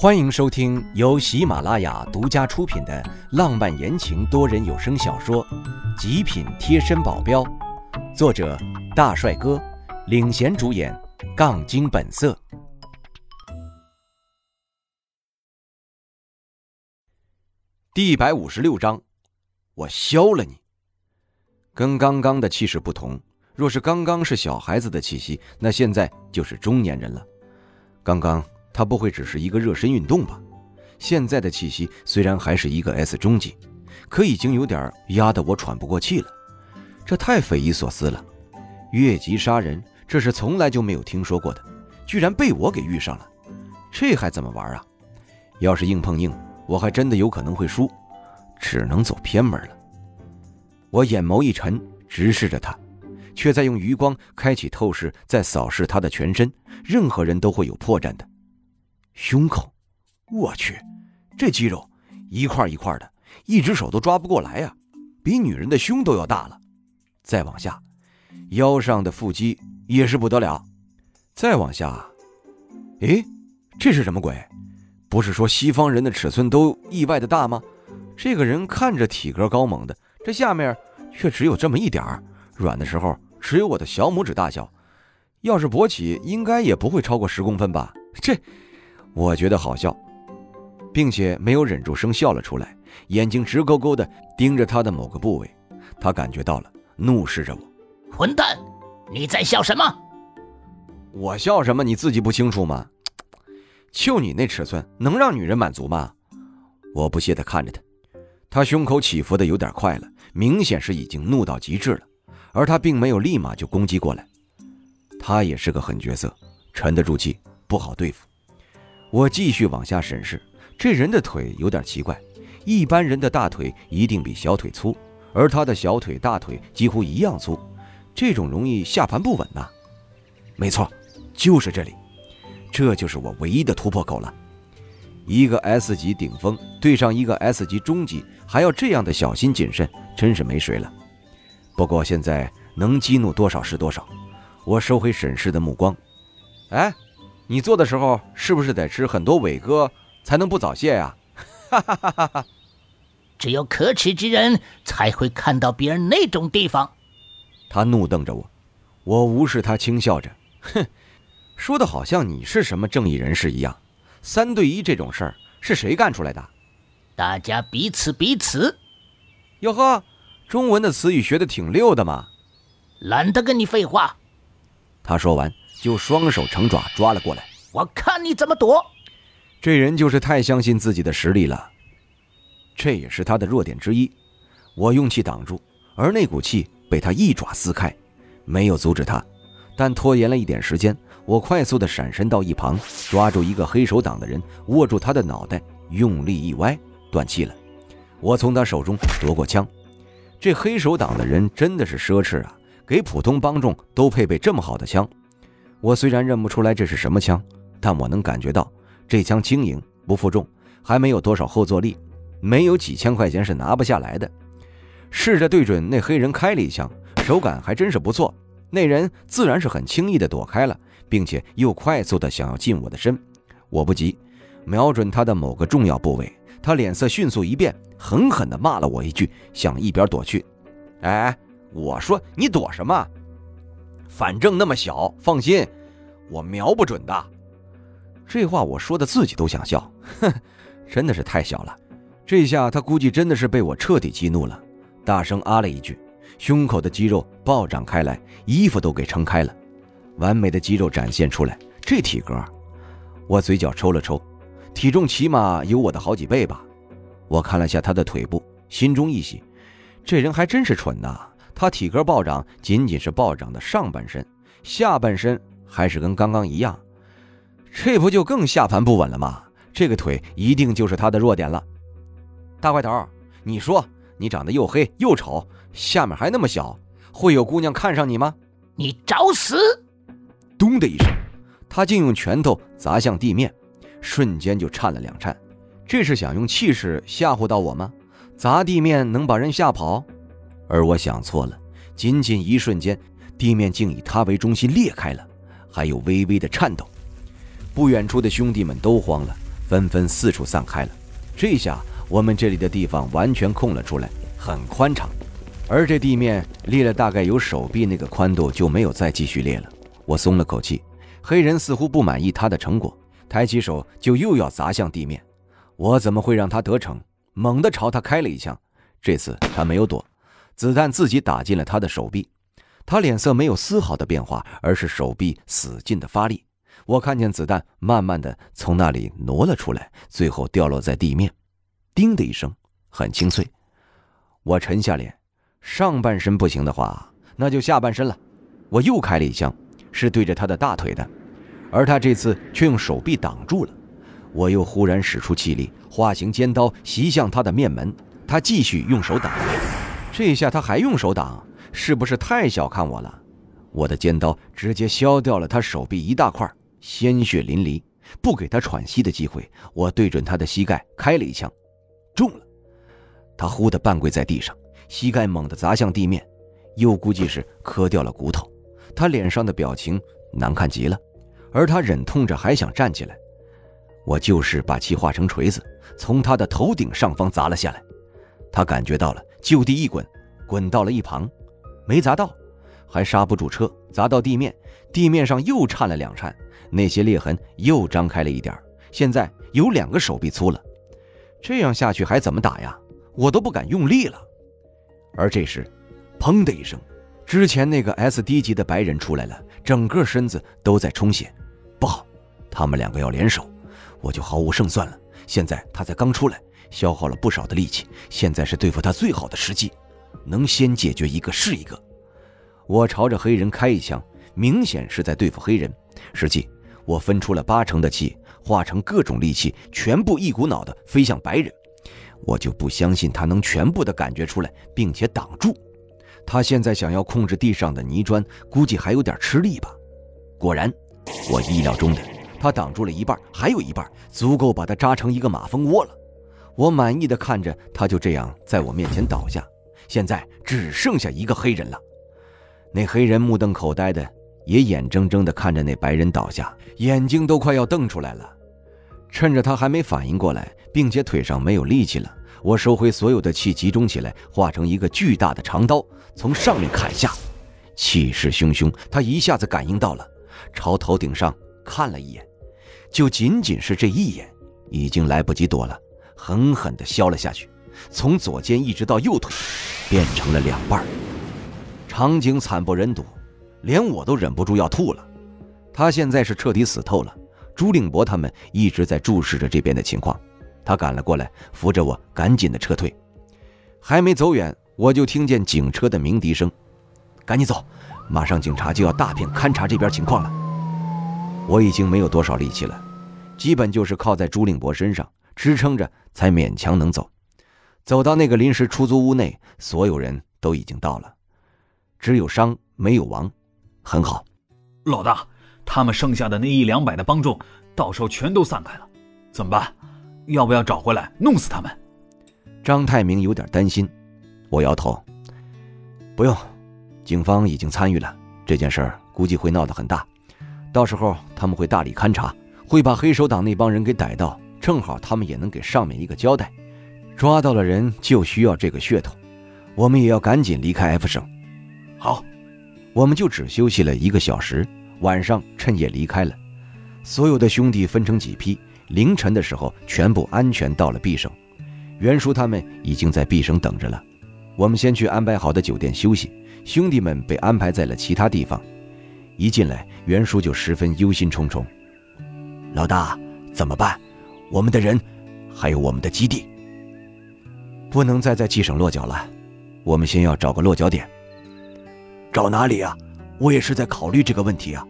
欢迎收听由喜马拉雅独家出品的浪漫言情多人有声小说《极品贴身保镖》，作者大帅哥领衔主演，杠精本色。第一百五十六章，我削了你。跟刚刚的气势不同，若是刚刚是小孩子的气息，那现在就是中年人了。刚刚。他不会只是一个热身运动吧？现在的气息虽然还是一个 S 中级，可已经有点压得我喘不过气了。这太匪夷所思了！越级杀人，这是从来就没有听说过的，居然被我给遇上了，这还怎么玩啊？要是硬碰硬，我还真的有可能会输，只能走偏门了。我眼眸一沉，直视着他，却在用余光开启透视，在扫视他的全身。任何人都会有破绽的。胸口，我去，这肌肉一块一块的，一只手都抓不过来呀，比女人的胸都要大了。再往下，腰上的腹肌也是不得了。再往下，诶，这是什么鬼？不是说西方人的尺寸都意外的大吗？这个人看着体格高猛的，这下面却只有这么一点儿，软的时候只有我的小拇指大小，要是勃起，应该也不会超过十公分吧？这。我觉得好笑，并且没有忍住声笑了出来，眼睛直勾勾的盯着他的某个部位。他感觉到了，怒视着我：“混蛋，你在笑什么？我笑什么？你自己不清楚吗？就你那尺寸，能让女人满足吗？”我不屑地看着他，他胸口起伏的有点快了，明显是已经怒到极致了。而他并没有立马就攻击过来，他也是个狠角色，沉得住气，不好对付。我继续往下审视，这人的腿有点奇怪。一般人的大腿一定比小腿粗，而他的小腿、大腿几乎一样粗，这种容易下盘不稳呐。没错，就是这里，这就是我唯一的突破口了。一个 S 级顶峰对上一个 S 级中级，还要这样的小心谨慎，真是没谁了。不过现在能激怒多少是多少。我收回审视的目光，哎。你做的时候是不是得吃很多伟哥才能不早泄呀？哈哈哈哈哈！只有可耻之人才会看到别人那种地方。他怒瞪着我，我无视他，轻笑着，哼，说的好像你是什么正义人士一样。三对一这种事儿是谁干出来的？大家彼此彼此。哟呵，中文的词语学的挺溜的嘛。懒得跟你废话。他说完。就双手成爪抓了过来，我看你怎么躲！这人就是太相信自己的实力了，这也是他的弱点之一。我用气挡住，而那股气被他一爪撕开，没有阻止他，但拖延了一点时间。我快速的闪身到一旁，抓住一个黑手党的人，握住他的脑袋，用力一歪，断气了。我从他手中夺过枪，这黑手党的人真的是奢侈啊，给普通帮众都配备这么好的枪。我虽然认不出来这是什么枪，但我能感觉到这枪轻盈不负重，还没有多少后坐力，没有几千块钱是拿不下来的。试着对准那黑人开了一枪，手感还真是不错。那人自然是很轻易的躲开了，并且又快速的想要近我的身。我不急，瞄准他的某个重要部位，他脸色迅速一变，狠狠的骂了我一句，向一边躲去。哎，我说你躲什么？反正那么小，放心，我瞄不准的。这话我说的自己都想笑，哼，真的是太小了。这下他估计真的是被我彻底激怒了，大声啊了一句，胸口的肌肉暴涨开来，衣服都给撑开了，完美的肌肉展现出来。这体格，我嘴角抽了抽，体重起码有我的好几倍吧。我看了下他的腿部，心中一喜，这人还真是蠢呐。他体格暴涨，仅仅是暴涨的上半身，下半身还是跟刚刚一样，这不就更下盘不稳了吗？这个腿一定就是他的弱点了。大块头，你说你长得又黑又丑，下面还那么小，会有姑娘看上你吗？你找死！咚的一声，他竟用拳头砸向地面，瞬间就颤了两颤。这是想用气势吓唬到我吗？砸地面能把人吓跑？而我想错了，仅仅一瞬间，地面竟以他为中心裂开了，还有微微的颤抖。不远处的兄弟们都慌了，纷纷四处散开了。这下我们这里的地方完全空了出来，很宽敞。而这地面裂了大概有手臂那个宽度，就没有再继续裂了。我松了口气。黑人似乎不满意他的成果，抬起手就又要砸向地面。我怎么会让他得逞？猛地朝他开了一枪。这次他没有躲，子弹自己打进了他的手臂。他脸色没有丝毫的变化，而是手臂使劲的发力。我看见子弹慢慢的从那里挪了出来，最后掉落在地面，叮的一声，很清脆。我沉下脸，上半身不行的话，那就下半身了。我又开了一枪，是对着他的大腿的，而他这次却用手臂挡住了。我又忽然使出气力，化形尖刀袭向他的面门。他继续用手挡，这下他还用手挡，是不是太小看我了？我的尖刀直接削掉了他手臂一大块，鲜血淋漓。不给他喘息的机会，我对准他的膝盖开了一枪，中了。他忽地半跪在地上，膝盖猛地砸向地面，又估计是磕掉了骨头。他脸上的表情难看极了，而他忍痛着还想站起来。我就是把气化成锤子，从他的头顶上方砸了下来。他感觉到了，就地一滚，滚到了一旁，没砸到，还刹不住车，砸到地面，地面上又颤了两颤，那些裂痕又张开了一点现在有两个手臂粗了，这样下去还怎么打呀？我都不敢用力了。而这时，砰的一声，之前那个 S D 级的白人出来了，整个身子都在充血。不好，他们两个要联手，我就毫无胜算了。现在他才刚出来。消耗了不少的力气，现在是对付他最好的时机，能先解决一个是一个。我朝着黑人开一枪，明显是在对付黑人，实际我分出了八成的气，化成各种力气，全部一股脑的飞向白人。我就不相信他能全部的感觉出来，并且挡住。他现在想要控制地上的泥砖，估计还有点吃力吧。果然，我意料中的，他挡住了一半，还有一半足够把他扎成一个马蜂窝了。我满意的看着他，就这样在我面前倒下。现在只剩下一个黑人了。那黑人目瞪口呆的，也眼睁睁的看着那白人倒下，眼睛都快要瞪出来了。趁着他还没反应过来，并且腿上没有力气了，我收回所有的气，集中起来，化成一个巨大的长刀，从上面砍下，气势汹汹。他一下子感应到了，朝头顶上看了一眼，就仅仅是这一眼，已经来不及躲了。狠狠地削了下去，从左肩一直到右腿，变成了两半场景惨不忍睹，连我都忍不住要吐了。他现在是彻底死透了。朱令博他们一直在注视着这边的情况。他赶了过来，扶着我赶紧的撤退。还没走远，我就听见警车的鸣笛声。赶紧走，马上警察就要大片勘察这边情况了。我已经没有多少力气了，基本就是靠在朱令博身上。支撑着才勉强能走，走到那个临时出租屋内，所有人都已经到了，只有伤没有亡，很好。老大，他们剩下的那一两百的帮众，到时候全都散开了，怎么办？要不要找回来弄死他们？张太明有点担心，我摇头，不用，警方已经参与了这件事儿，估计会闹得很大，到时候他们会大力勘察，会把黑手党那帮人给逮到。正好他们也能给上面一个交代，抓到了人就需要这个噱头，我们也要赶紧离开 F 省。好，我们就只休息了一个小时，晚上趁夜离开了。所有的兄弟分成几批，凌晨的时候全部安全到了 B 省。袁叔他们已经在 B 省等着了。我们先去安排好的酒店休息，兄弟们被安排在了其他地方。一进来，袁叔就十分忧心忡忡：“老大，怎么办？”我们的人，还有我们的基地，不能再在冀省落脚了。我们先要找个落脚点。找哪里啊？我也是在考虑这个问题啊。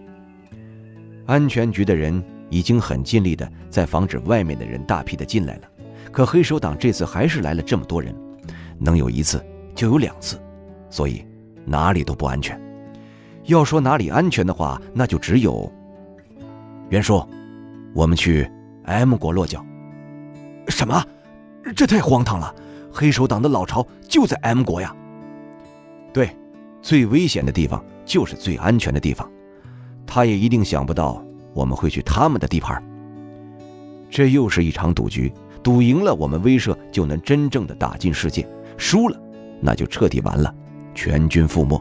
安全局的人已经很尽力的在防止外面的人大批的进来了，可黑手党这次还是来了这么多人，能有一次就有两次，所以哪里都不安全。要说哪里安全的话，那就只有袁叔，我们去。M 国落脚？什么？这太荒唐了！黑手党的老巢就在 M 国呀。对，最危险的地方就是最安全的地方。他也一定想不到我们会去他们的地盘。这又是一场赌局，赌赢了，我们威慑就能真正的打进世界；输了，那就彻底完了，全军覆没。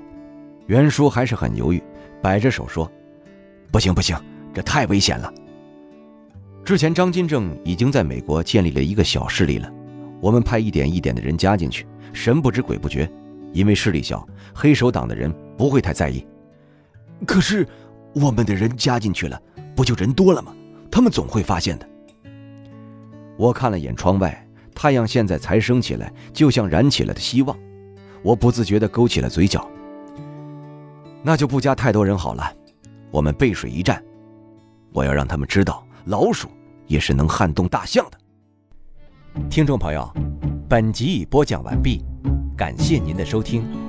袁叔还是很犹豫，摆着手说：“不行不行，这太危险了。”之前张金正已经在美国建立了一个小势力了，我们派一点一点的人加进去，神不知鬼不觉，因为势力小，黑手党的人不会太在意。可是，我们的人加进去了，不就人多了吗？他们总会发现的。我看了眼窗外，太阳现在才升起来，就像燃起了的希望。我不自觉地勾起了嘴角。那就不加太多人好了，我们背水一战，我要让他们知道老鼠。也是能撼动大象的。听众朋友，本集已播讲完毕，感谢您的收听。